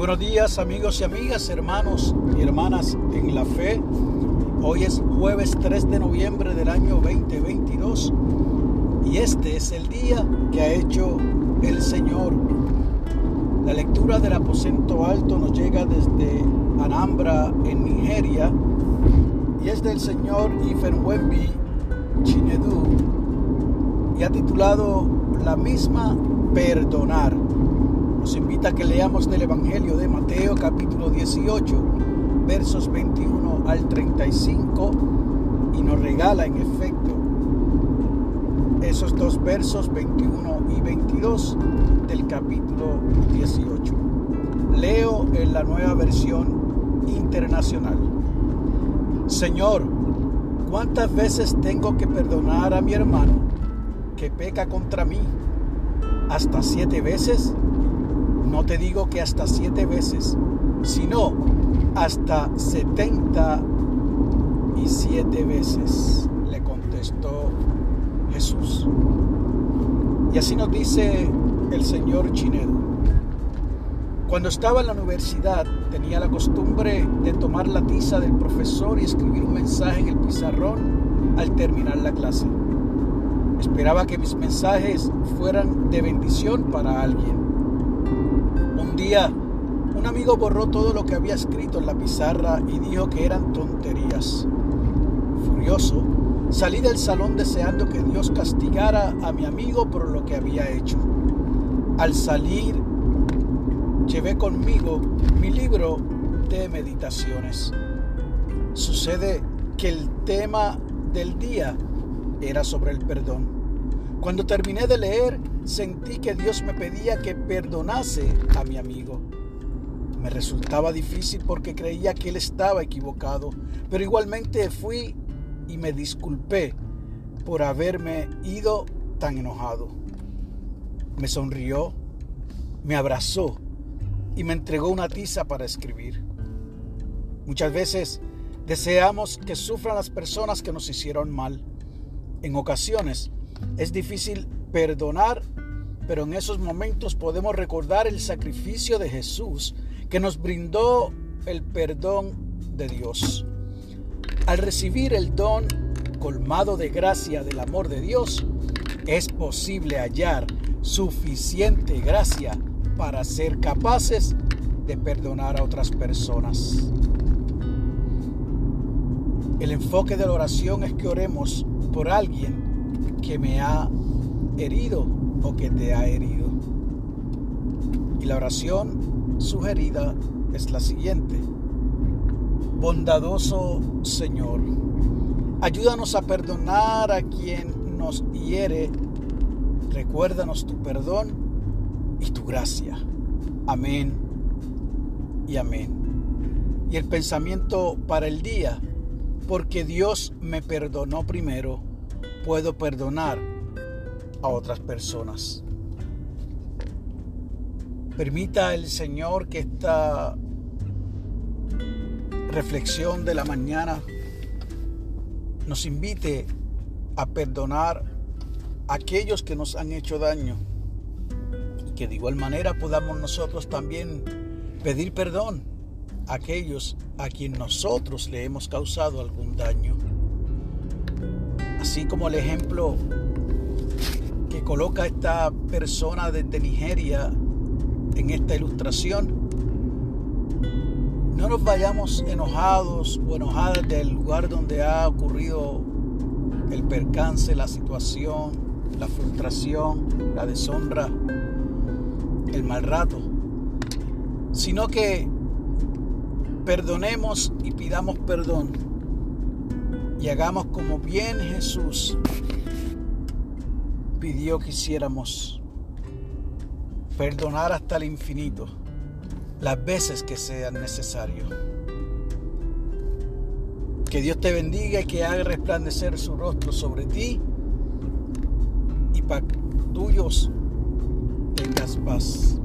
Buenos días amigos y amigas, hermanos y hermanas en la fe. Hoy es jueves 3 de noviembre del año 2022 y este es el día que ha hecho el Señor. La lectura del aposento alto nos llega desde Anambra en Nigeria y es del señor Ifenwembi Chinedu y ha titulado La misma perdonar. Nos invita a que leamos del Evangelio de Mateo capítulo 18, versos 21 al 35 y nos regala en efecto esos dos versos 21 y 22 del capítulo 18. Leo en la nueva versión internacional. Señor, ¿cuántas veces tengo que perdonar a mi hermano que peca contra mí? ¿Hasta siete veces? No te digo que hasta siete veces, sino hasta setenta y siete veces, le contestó Jesús. Y así nos dice el señor Chinedo. Cuando estaba en la universidad tenía la costumbre de tomar la tiza del profesor y escribir un mensaje en el pizarrón al terminar la clase. Esperaba que mis mensajes fueran de bendición para alguien un día, un amigo borró todo lo que había escrito en la pizarra y dijo que eran tonterías. Furioso, salí del salón deseando que Dios castigara a mi amigo por lo que había hecho. Al salir, llevé conmigo mi libro de meditaciones. Sucede que el tema del día era sobre el perdón. Cuando terminé de leer, sentí que Dios me pedía que perdonase a mi amigo. Me resultaba difícil porque creía que él estaba equivocado, pero igualmente fui y me disculpé por haberme ido tan enojado. Me sonrió, me abrazó y me entregó una tiza para escribir. Muchas veces deseamos que sufran las personas que nos hicieron mal. En ocasiones es difícil perdonar, pero en esos momentos podemos recordar el sacrificio de Jesús que nos brindó el perdón de Dios. Al recibir el don colmado de gracia del amor de Dios, es posible hallar suficiente gracia para ser capaces de perdonar a otras personas. El enfoque de la oración es que oremos por alguien que me ha herido o que te ha herido. Y la oración sugerida es la siguiente. Bondadoso Señor, ayúdanos a perdonar a quien nos hiere. Recuérdanos tu perdón y tu gracia. Amén y amén. Y el pensamiento para el día, porque Dios me perdonó primero puedo perdonar a otras personas. Permita el Señor que esta reflexión de la mañana nos invite a perdonar a aquellos que nos han hecho daño y que de igual manera podamos nosotros también pedir perdón a aquellos a quien nosotros le hemos causado algún daño. Así como el ejemplo que coloca esta persona desde Nigeria en esta ilustración, no nos vayamos enojados o enojadas del lugar donde ha ocurrido el percance, la situación, la frustración, la deshonra, el mal rato, sino que perdonemos y pidamos perdón y hagamos como bien Jesús pidió que hiciéramos. Perdonar hasta el infinito, las veces que sean necesario. Que Dios te bendiga y que haga resplandecer su rostro sobre ti y para tuyos tengas paz.